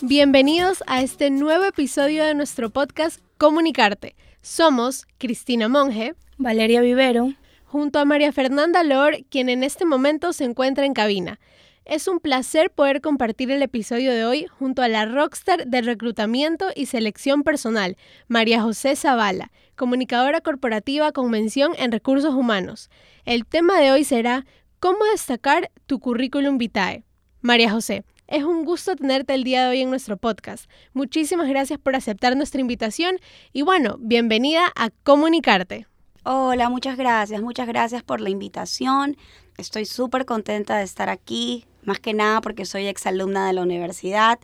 Bienvenidos a este nuevo episodio de nuestro podcast Comunicarte. Somos Cristina Monge, Valeria Vivero, junto a María Fernanda Lor, quien en este momento se encuentra en cabina. Es un placer poder compartir el episodio de hoy junto a la rockstar de reclutamiento y selección personal, María José Zavala, comunicadora corporativa con mención en recursos humanos. El tema de hoy será ¿Cómo destacar tu currículum vitae? María José, es un gusto tenerte el día de hoy en nuestro podcast. Muchísimas gracias por aceptar nuestra invitación y bueno, bienvenida a Comunicarte. Hola, muchas gracias, muchas gracias por la invitación. Estoy súper contenta de estar aquí, más que nada porque soy exalumna de la universidad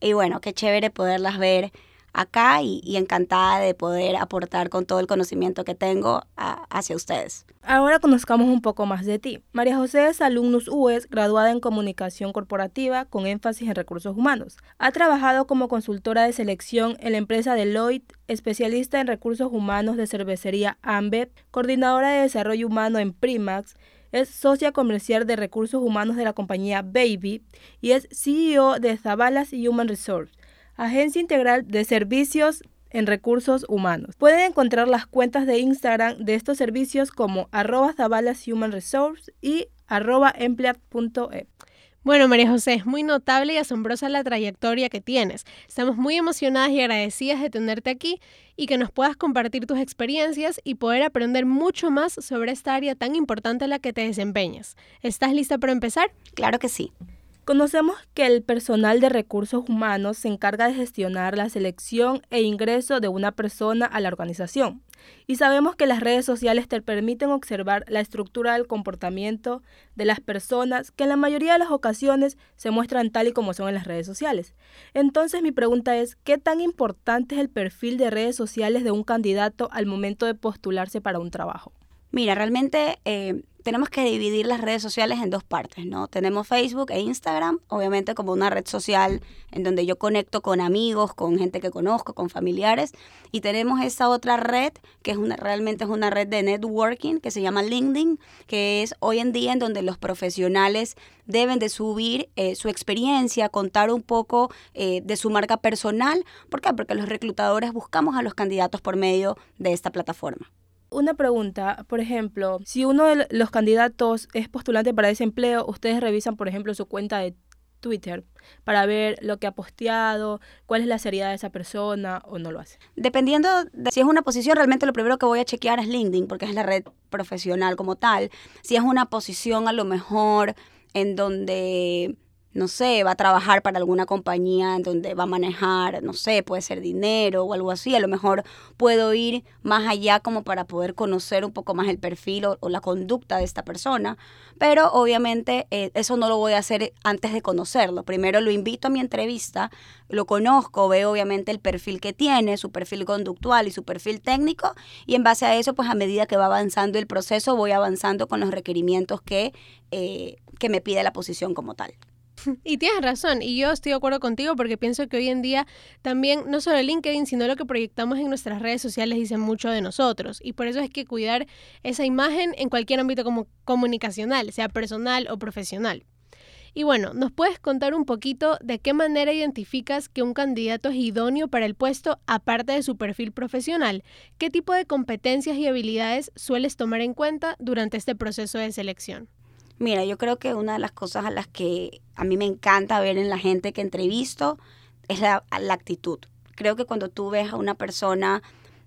y bueno, qué chévere poderlas ver acá y, encantada de poder aportar con todo el conocimiento que tengo hacia ustedes. Ahora conozcamos un poco más de ti. María José es alumnus UES, graduada en comunicación corporativa con énfasis en recursos humanos. Ha trabajado como consultora de selección en la empresa Deloitte, especialista en recursos humanos de cervecería Ambev, coordinadora de desarrollo humano en Primax, es socia comercial de recursos humanos de la compañía Baby y es CEO de Zabalas Human Resource, agencia integral de servicios en recursos humanos. Pueden encontrar las cuentas de Instagram de estos servicios como arroba Zabalas Human Resource y arroba emplead.e. Bueno, María José, es muy notable y asombrosa la trayectoria que tienes. Estamos muy emocionadas y agradecidas de tenerte aquí y que nos puedas compartir tus experiencias y poder aprender mucho más sobre esta área tan importante en la que te desempeñas. ¿Estás lista para empezar? Claro que sí. Conocemos que el personal de recursos humanos se encarga de gestionar la selección e ingreso de una persona a la organización. Y sabemos que las redes sociales te permiten observar la estructura del comportamiento de las personas que en la mayoría de las ocasiones se muestran tal y como son en las redes sociales. Entonces mi pregunta es, ¿qué tan importante es el perfil de redes sociales de un candidato al momento de postularse para un trabajo? Mira, realmente eh, tenemos que dividir las redes sociales en dos partes, ¿no? Tenemos Facebook e Instagram, obviamente como una red social en donde yo conecto con amigos, con gente que conozco, con familiares, y tenemos esa otra red que es una, realmente es una red de networking que se llama LinkedIn, que es hoy en día en donde los profesionales deben de subir eh, su experiencia, contar un poco eh, de su marca personal. ¿Por qué? Porque los reclutadores buscamos a los candidatos por medio de esta plataforma. Una pregunta, por ejemplo, si uno de los candidatos es postulante para ese empleo, ustedes revisan, por ejemplo, su cuenta de Twitter para ver lo que ha posteado, cuál es la seriedad de esa persona o no lo hace. Dependiendo de si es una posición, realmente lo primero que voy a chequear es LinkedIn, porque es la red profesional como tal. Si es una posición a lo mejor en donde no sé, va a trabajar para alguna compañía en donde va a manejar, no sé, puede ser dinero o algo así. A lo mejor puedo ir más allá como para poder conocer un poco más el perfil o, la conducta de esta persona. Pero obviamente eh, eso no lo voy a hacer antes de conocerlo. Primero lo invito a mi entrevista, lo conozco, veo obviamente el perfil que tiene, su perfil conductual y su perfil técnico. Y en base a eso, pues a medida que va avanzando el proceso, voy avanzando con los requerimientos que, eh, que me pide la posición como tal. Y tienes razón, y yo estoy de acuerdo contigo porque pienso que hoy en día también no solo LinkedIn, sino lo que proyectamos en nuestras redes sociales dice mucho de nosotros. Y por eso es que cuidar esa imagen en cualquier ámbito como comunicacional, sea personal o profesional. Y bueno, ¿nos puedes contar un poquito de qué manera identificas que un candidato es idóneo para el puesto aparte de su perfil profesional? ¿Qué tipo de competencias y habilidades sueles tomar en cuenta durante este proceso de selección? Mira, yo creo que una de las cosas a las que a mí me encanta ver en la gente que entrevisto es la, actitud. Creo que cuando tú ves a una persona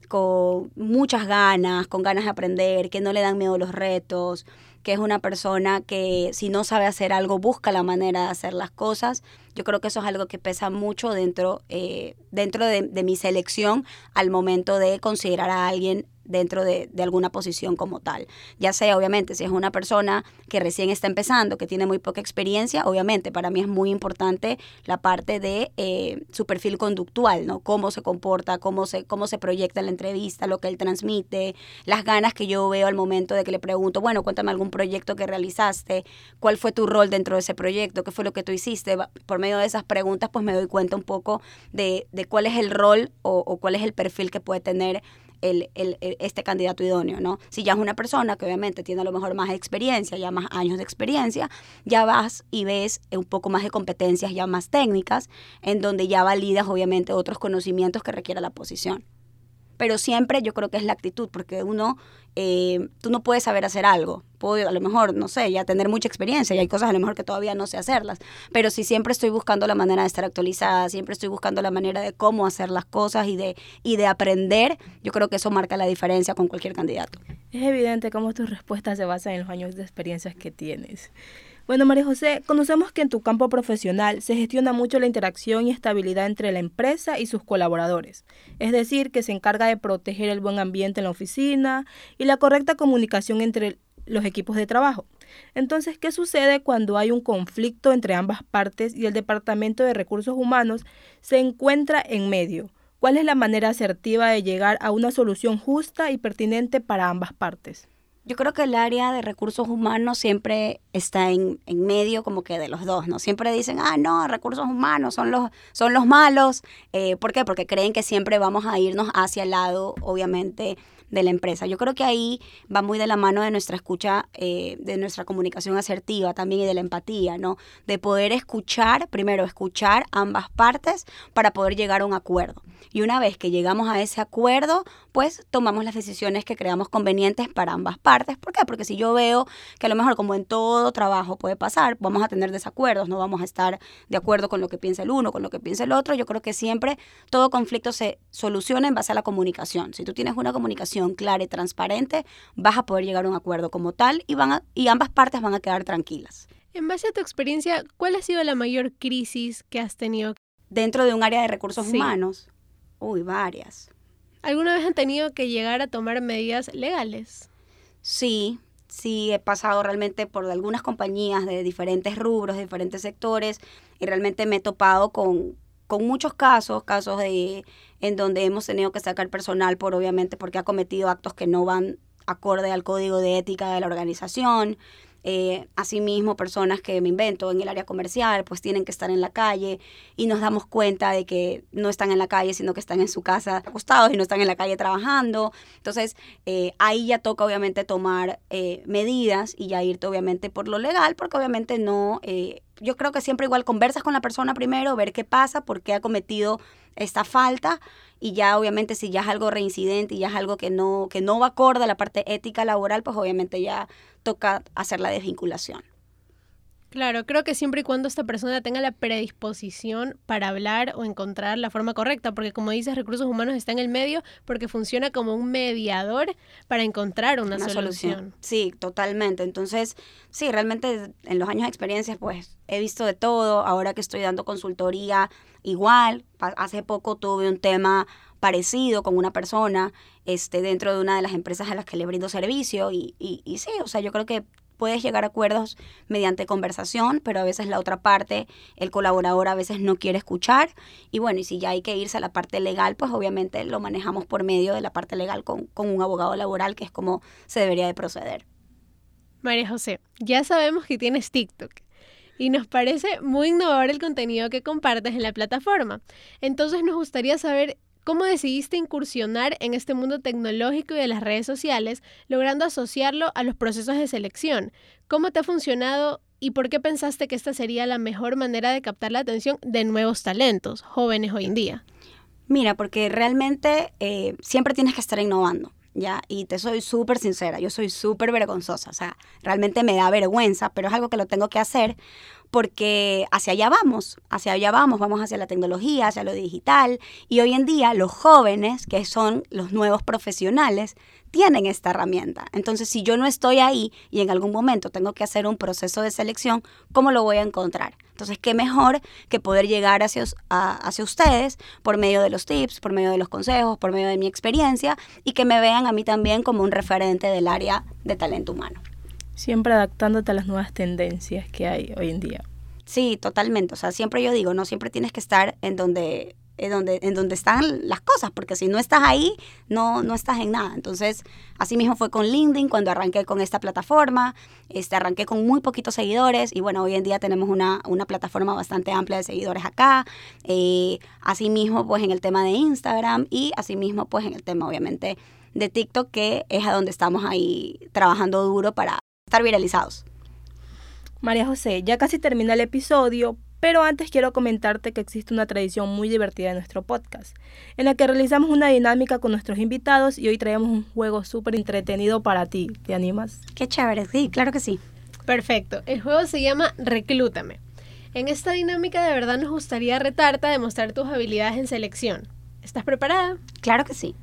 con muchas ganas, con ganas de aprender, que no le dan miedo los retos, que es una persona que si no sabe hacer algo busca la manera de hacer las cosas. Yo creo que eso es algo que pesa mucho dentro, eh, dentro de, mi selección al momento de considerar a alguien dentro de, alguna posición como tal. Ya sea, obviamente, si es una persona que recién está empezando, que tiene muy poca experiencia, obviamente para mí es muy importante la parte de eh, su perfil conductual, ¿no? Cómo se comporta, cómo se, cómo se proyecta en la entrevista, lo que él transmite, las ganas que yo veo al momento de que le pregunto, bueno, cuéntame algún proyecto que realizaste, cuál fue tu rol dentro de ese proyecto, qué fue lo que tú hiciste. Por medio de esas preguntas, pues me doy cuenta un poco de, cuál es el rol o, o cuál es el perfil que puede tener el, el, este candidato idóneo, ¿no? Si ya es una persona que obviamente tiene a lo mejor más experiencia, ya más años de experiencia, ya vas y ves un poco más de competencias ya más técnicas, en donde ya validas obviamente otros conocimientos que requiera la posición pero siempre yo creo que es la actitud, porque uno, eh, tú no puedes saber hacer algo, puedo a lo mejor, no sé, ya tener mucha experiencia y hay cosas a lo mejor que todavía no sé hacerlas, pero si siempre estoy buscando la manera de estar actualizada, siempre estoy buscando la manera de cómo hacer las cosas y de, y de aprender, yo creo que eso marca la diferencia con cualquier candidato. Es evidente cómo tus respuestas se basan en los años de experiencias que tienes. Bueno, María José, conocemos que en tu campo profesional se gestiona mucho la interacción y estabilidad entre la empresa y sus colaboradores, es decir, que se encarga de proteger el buen ambiente en la oficina y la correcta comunicación entre los equipos de trabajo. Entonces, ¿qué sucede cuando hay un conflicto entre ambas partes y el Departamento de Recursos Humanos se encuentra en medio? ¿Cuál es la manera asertiva de llegar a una solución justa y pertinente para ambas partes? Yo creo que el área de recursos humanos siempre está en, en, medio como que de los dos, ¿no? Siempre dicen, ah, no, recursos humanos son los, son los malos. Eh, ¿Por qué? Porque creen que siempre vamos a irnos hacia el lado, obviamente, de la empresa. Yo creo que ahí va muy de la mano de nuestra escucha, eh, de nuestra comunicación asertiva también y de la empatía, ¿no? De poder escuchar, primero escuchar ambas partes para poder llegar a un acuerdo. Y una vez que llegamos a ese acuerdo, pues tomamos las decisiones que creamos convenientes para ambas partes. ¿Por qué? Porque si yo veo que a lo mejor como en todo trabajo puede pasar, vamos a tener desacuerdos, no vamos a estar de acuerdo con lo que piensa el uno, con lo que piensa el otro. Yo creo que siempre todo conflicto se soluciona en base a la comunicación. Si tú tienes una comunicación clara y transparente, vas a poder llegar a un acuerdo como tal y, van y ambas partes van a quedar tranquilas. En base a tu experiencia, ¿cuál ha sido la mayor crisis que has tenido? Dentro de un área de recursos humanos. Uy, varias. ¿Alguna vez han tenido que llegar a tomar medidas legales? Sí, sí he pasado realmente por algunas compañías de diferentes rubros, de diferentes sectores, y realmente me he topado con, con muchos casos, casos de, en donde hemos tenido que sacar personal por obviamente porque ha cometido actos que no van acorde al código de ética de la organización. Eh, asimismo, personas que me invento en el área comercial, pues tienen que estar en la calle y nos damos cuenta de que no están en la calle, sino que están en su casa acostados y no están en la calle trabajando. Entonces, eh, ahí ya toca obviamente tomar eh, medidas y ya irte obviamente por lo legal, porque obviamente no yo creo que siempre igual conversas con la persona primero, ver qué pasa, por qué ha cometido esta falta y ya obviamente si ya es algo reincidente y ya es algo que no, que no va acorde a la parte ética laboral, pues obviamente ya toca hacer la desvinculación. Claro, creo que siempre y cuando esta persona tenga la predisposición para hablar o encontrar la forma correcta, porque como dices, recursos humanos está en el medio porque funciona como un mediador para encontrar una, solución. Sí, totalmente. Entonces, sí, realmente en los años de experiencia, pues he visto de todo. Ahora que estoy dando consultoría, igual. Hace poco tuve un tema parecido con una persona este, dentro de una de las empresas a las que le brindo servicio y, y, y sí, o sea, yo creo que puedes llegar a acuerdos mediante conversación, pero a veces la otra parte, el colaborador a veces no quiere escuchar. Y bueno, y si ya hay que irse a la parte legal, pues obviamente lo manejamos por medio de la parte legal con, con un abogado laboral, que es como se debería de proceder. María José, ya sabemos que tienes TikTok y nos parece muy innovador el contenido que compartes en la plataforma. Entonces nos gustaría saber ¿Cómo decidiste incursionar en este mundo tecnológico y de las redes sociales, logrando asociarlo a los procesos de selección? ¿Cómo te ha funcionado y por qué pensaste que esta sería la mejor manera de captar la atención de nuevos talentos, jóvenes hoy en día? Mira, porque realmente eh, siempre tienes que estar innovando. ¿ya? Y te soy súper sincera, yo soy súper vergonzosa, o sea, realmente me da vergüenza, pero es algo que lo tengo que hacer porque hacia allá vamos, hacia allá vamos, vamos hacia la tecnología, hacia lo digital, y hoy en día los jóvenes, que son los nuevos profesionales, tienen esta herramienta. Entonces, si yo no estoy ahí y en algún momento tengo que hacer un proceso de selección, ¿cómo lo voy a encontrar? Entonces, qué mejor que poder llegar hacia, hacia ustedes por medio de los tips, por medio de los consejos, por medio de mi experiencia y que me vean a mí también como un referente del área de talento humano siempre adaptándote a las nuevas tendencias que hay hoy en día. Sí, totalmente. O sea, siempre yo digo, no siempre tienes que estar en donde, en donde, en donde están las cosas, porque si no estás ahí, no, no estás en nada. Entonces, así mismo fue con LinkedIn cuando arranqué con esta plataforma. Este, arranqué con muy poquitos seguidores y bueno, hoy en día tenemos una, una plataforma bastante amplia de seguidores acá. Eh, asimismo, pues en el tema de Instagram y asimismo, pues en el tema, obviamente, de TikTok, que es a donde estamos ahí trabajando duro para estar viralizados. María José, ya casi termina el episodio, pero antes quiero comentarte que existe una tradición muy divertida en nuestro podcast, en la que realizamos una dinámica con nuestros invitados y hoy traemos un juego súper entretenido para ti. ¿Te animas? Qué chévere, sí, claro que sí. Perfecto. El juego se llama Reclútame. En esta dinámica de verdad nos gustaría retarte a demostrar tus habilidades en selección. ¿Estás preparada? Claro que sí.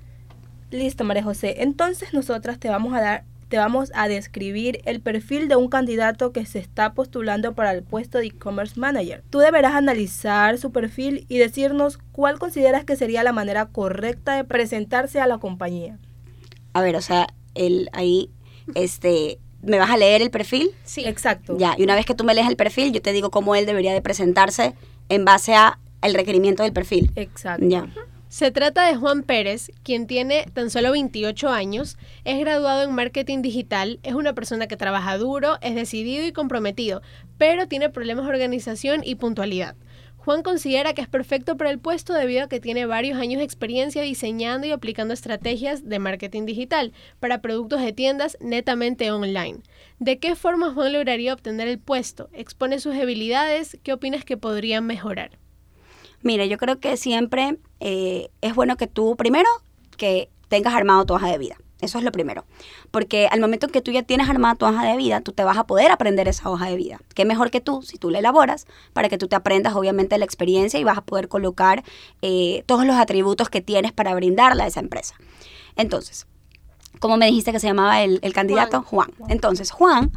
Listo, María José. Entonces nosotras te vamos a dar te vamos a describir el perfil de un candidato que se está postulando para el puesto de e-commerce manager. Tú deberás analizar su perfil y decirnos cuál consideras que sería la manera correcta de presentarse a la compañía. A ver, o sea, el ahí este ¿Me vas a leer el perfil? Sí. Exacto. Ya, y una vez que tú me lees el perfil, yo te digo cómo él debería de presentarse en base a el requerimiento del perfil. Exacto. Ya. Se trata de Juan Pérez, quien tiene tan solo 28 años, es graduado en marketing digital, es una persona que trabaja duro, es decidido y comprometido, pero tiene problemas de organización y puntualidad. Juan considera que es perfecto para el puesto debido a que tiene varios años de experiencia diseñando y aplicando estrategias de marketing digital para productos de tiendas netamente online. ¿De qué forma Juan lograría obtener el puesto? Expone sus habilidades, ¿qué opinas que podrían mejorar? Mira, yo creo que siempre eh, es bueno que tú, primero, que tengas armado tu hoja de vida. Eso es lo primero. Porque al momento en que tú ya tienes armada tu hoja de vida, tú te vas a poder aprender esa hoja de vida. Qué mejor que tú, si tú la elaboras, para que tú te aprendas obviamente la experiencia y vas a poder colocar eh, todos los atributos que tienes para brindarla a esa empresa. Entonces, ¿cómo me dijiste que se llamaba el, candidato? Juan. Entonces, Juan,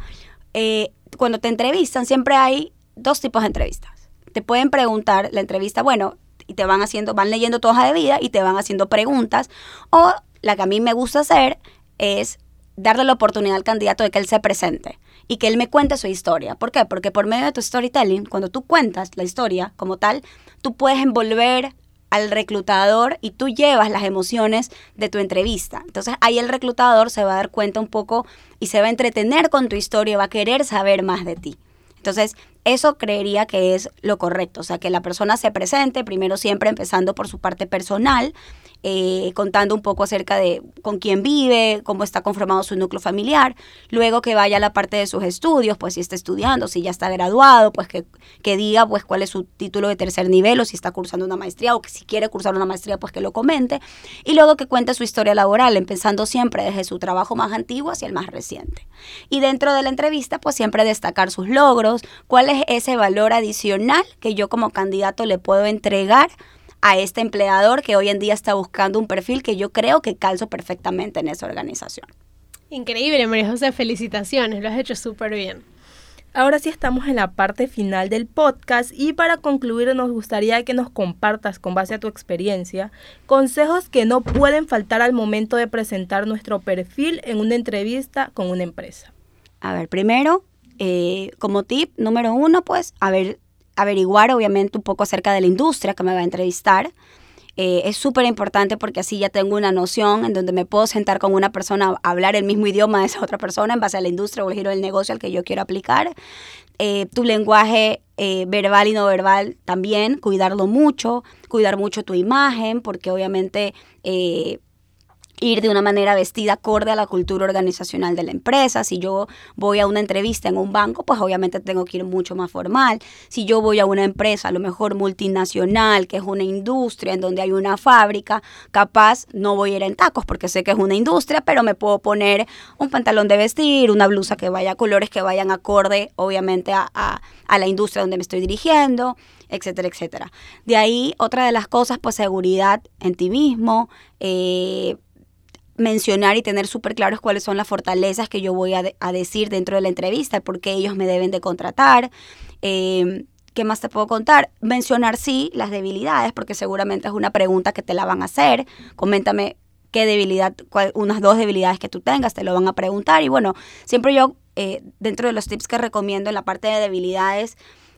eh, cuando te entrevistan, siempre hay dos tipos de entrevistas te pueden preguntar la entrevista, bueno, y te van haciendo, van leyendo tu hoja de vida y te van haciendo preguntas. O la que a mí me gusta hacer es darle la oportunidad al candidato de que él se presente y que él me cuente su historia. ¿Por qué? Porque por medio de tu storytelling, cuando tú cuentas la historia como tal, tú puedes envolver al reclutador y tú llevas las emociones de tu entrevista. Entonces ahí el reclutador se va a dar cuenta un poco y se va a entretener con tu historia, va a querer saber más de ti. Entonces, eso creería que es lo correcto, o sea, que la persona se presente, primero siempre empezando por su parte personal, eh, contando un poco acerca de con quién vive, cómo está conformado su núcleo familiar, luego que vaya a la parte de sus estudios, pues si está estudiando, si ya está graduado, pues que, que diga pues cuál es su título de tercer nivel o si está cursando una maestría o que si quiere cursar una maestría, pues que lo comente, y luego que cuente su historia laboral, empezando siempre desde su trabajo más antiguo hacia el más reciente. Y dentro de la entrevista, pues siempre destacar sus logros, cuál es ese valor adicional que yo como candidato le puedo entregar a este empleador que hoy en día está buscando un perfil que yo creo que calzo perfectamente en esa organización. Increíble, María José, felicitaciones, lo has hecho súper bien. Ahora sí estamos en la parte final del podcast y para concluir nos gustaría que nos compartas con base a tu experiencia consejos que no pueden faltar al momento de presentar nuestro perfil en una entrevista con una empresa. A ver, primero, eh, como tip número uno, pues, a ver, averiguar obviamente un poco acerca de la industria que me va a entrevistar. Eh, es súper importante porque así ya tengo una noción en donde me puedo sentar con una persona hablar el mismo idioma de esa otra persona en base a la industria o el giro del negocio al que yo quiero aplicar. Eh, tu lenguaje eh, verbal y no verbal también, cuidarlo mucho, cuidar mucho tu imagen, porque obviamente ir de una manera vestida acorde a la cultura organizacional de la empresa. Si yo voy a una entrevista en un banco, pues obviamente tengo que ir mucho más formal. Si yo voy a una empresa, a lo mejor multinacional, que es una industria en donde hay una fábrica, capaz no voy a ir en tacos porque sé que es una industria, pero me puedo poner un pantalón de vestir, una blusa que vaya a colores que vayan acorde, obviamente, a, a la industria donde me estoy dirigiendo etcétera, etcétera. De ahí, otra de las cosas, pues seguridad en ti mismo, eh, mencionar y tener súper claros cuáles son las fortalezas que yo voy a, decir dentro de la entrevista, por qué ellos me deben de contratar. Em, ¿Qué más te puedo contar? Mencionar sí las debilidades, porque seguramente es una pregunta que te la van a hacer. Coméntame qué debilidad, unas dos debilidades que tú tengas, te lo van a preguntar. Y bueno, siempre yo, eh, dentro de los tips que recomiendo en la parte de debilidades,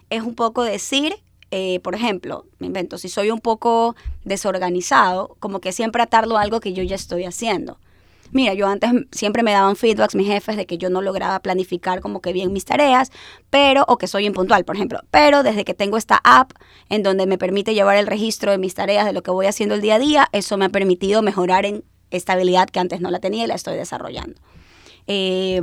es un poco decir eh, por ejemplo, me invento, si soy un poco desorganizado, como que siempre atarlo a algo que yo ya estoy haciendo. Mira, yo antes siempre me daban feedbacks mis jefes de que yo no lograba planificar como que bien mis tareas, pero, o que soy impuntual, por ejemplo. Pero desde que tengo esta app en donde me permite llevar el registro de mis tareas, de lo que voy haciendo el día a día, eso me ha permitido mejorar en estabilidad que antes no la tenía y la estoy desarrollando. Eh,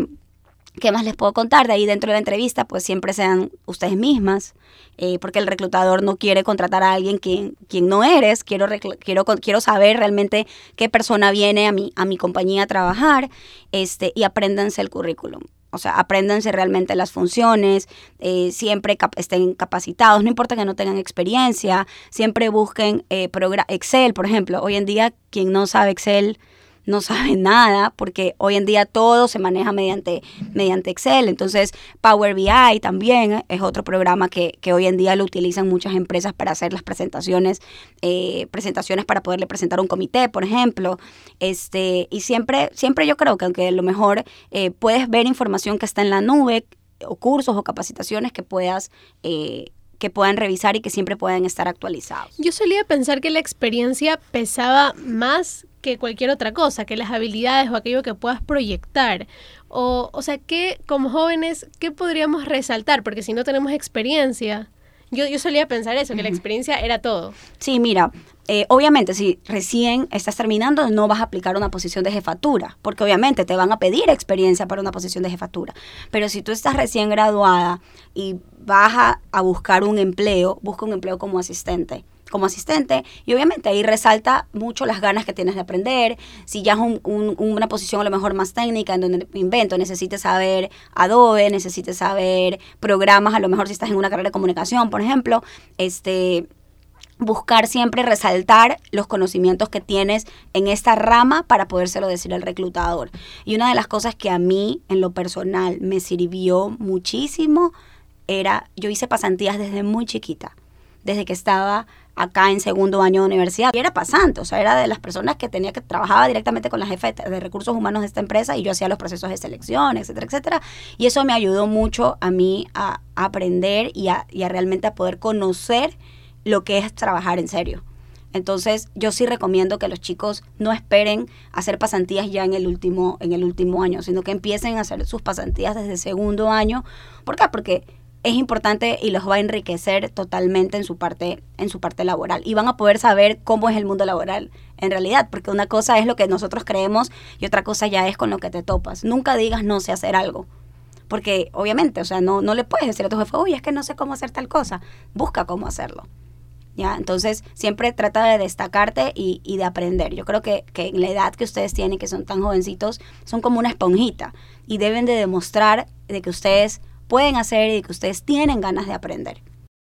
¿Qué más les puedo contar? De ahí dentro de la entrevista, pues siempre sean ustedes mismas, eh, porque el reclutador no quiere contratar a alguien quien, quien no eres. Quiero, quiero, quiero saber realmente qué persona viene a mi, a mi compañía a trabajar este, y apréndanse el currículum. O sea, apréndanse realmente las funciones, eh, siempre estén capacitados, no importa que no tengan experiencia, siempre busquen eh, Excel, por ejemplo. Hoy en día, quien no sabe Excel, no sabe nada, porque hoy en día todo se maneja mediante, mediante Excel. Entonces, Power BI también es otro programa que, que hoy en día lo utilizan muchas empresas para hacer las presentaciones, eh, presentaciones para poderle presentar un comité, por ejemplo. Este, y siempre, siempre yo creo que aunque a lo mejor eh, puedes ver información que está en la nube, o cursos o capacitaciones que puedas eh, que puedan revisar y que siempre puedan estar actualizados. Yo solía pensar que la experiencia pesaba más que cualquier otra cosa, que las habilidades o aquello que puedas proyectar. O, o sea, que como jóvenes, ¿qué podríamos resaltar? Porque si no tenemos experiencia, yo, yo solía pensar eso, que la experiencia era todo. Sí, mira, eh, obviamente si recién estás terminando no vas a aplicar una posición de jefatura, porque obviamente te van a pedir experiencia para una posición de jefatura. Pero si tú estás recién graduada y vas a, a buscar un empleo, busca un empleo como asistente como asistente y obviamente ahí resalta mucho las ganas que tienes de aprender, si ya es una posición a lo mejor más técnica en donde invento, necesites saber Adobe, necesites saber programas, a lo mejor si estás en una carrera de comunicación, por ejemplo, este buscar siempre resaltar los conocimientos que tienes en esta rama para podérselo decir al reclutador. Y una de las cosas que a mí en lo personal me sirvió muchísimo era, yo hice pasantías desde muy chiquita, desde que estaba acá en segundo año de universidad. Y era pasante, o sea, era de las personas que tenía que trabajaba directamente con la jefa de recursos humanos de esta empresa y yo hacía los procesos de selección, etcétera, etcétera. Y eso me ayudó mucho a mí a, aprender y a, realmente a poder conocer lo que es trabajar en serio. Entonces, yo sí recomiendo que los chicos no esperen hacer pasantías ya en el último, en el último año, sino que empiecen a hacer sus pasantías desde segundo año. ¿Por qué? Porque es importante y los va a enriquecer totalmente en su parte en su parte laboral y van a poder saber cómo es el mundo laboral en realidad, porque una cosa es lo que nosotros creemos y otra cosa ya es con lo que te topas. Nunca digas no sé hacer algo. Porque obviamente, o sea, no, no le puedes decir a tu jefe, uy, es que no sé cómo hacer tal cosa. Busca cómo hacerlo. ¿Ya? Entonces, siempre trata de destacarte y, y de aprender. Yo creo que, que en la edad que ustedes tienen, que son tan jovencitos, son como una esponjita y deben de demostrar de que ustedes pueden hacer y que ustedes tienen ganas de aprender.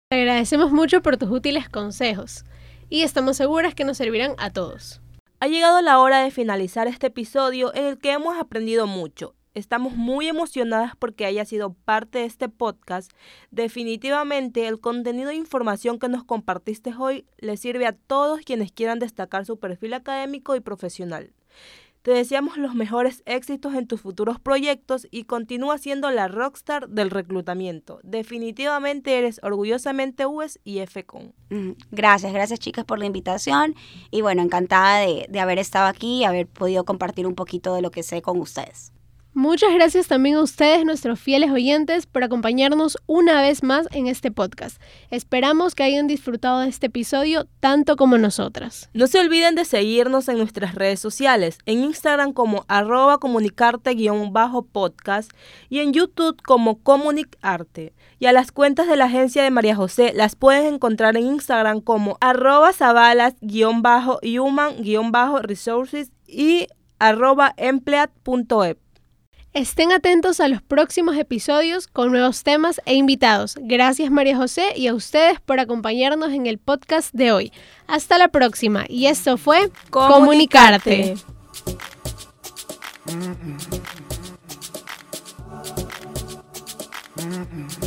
Te agradecemos mucho por tus útiles consejos y estamos seguras que nos servirán a todos. Ha llegado la hora de finalizar este episodio en el que hemos aprendido mucho. Estamos muy emocionadas porque haya sido parte de este podcast. Definitivamente el contenido e información que nos compartiste hoy le sirve a todos quienes quieran destacar su perfil académico y profesional. Te deseamos los mejores éxitos en tus futuros proyectos y continúa siendo la rockstar del reclutamiento. Definitivamente eres orgullosamente US y FCON. Mm, gracias, gracias chicas por la invitación y bueno, encantada de, de haber estado aquí y haber podido compartir un poquito de lo que sé con ustedes. Muchas gracias también a ustedes, nuestros fieles oyentes, por acompañarnos una vez más en este podcast. Esperamos que hayan disfrutado de este episodio tanto como nosotras. No se olviden de seguirnos en nuestras redes sociales, en Instagram como arroba comunicarte-podcast y en YouTube como comunicarte. Y a las cuentas de la agencia de María José las puedes encontrar en Instagram como arroba zabalas-human-resources y arroba. Estén atentos a los próximos episodios con nuevos temas e invitados. Gracias María José y a ustedes por acompañarnos en el podcast de hoy. Hasta la próxima. Y esto fue Comunicarte. Comunicarte.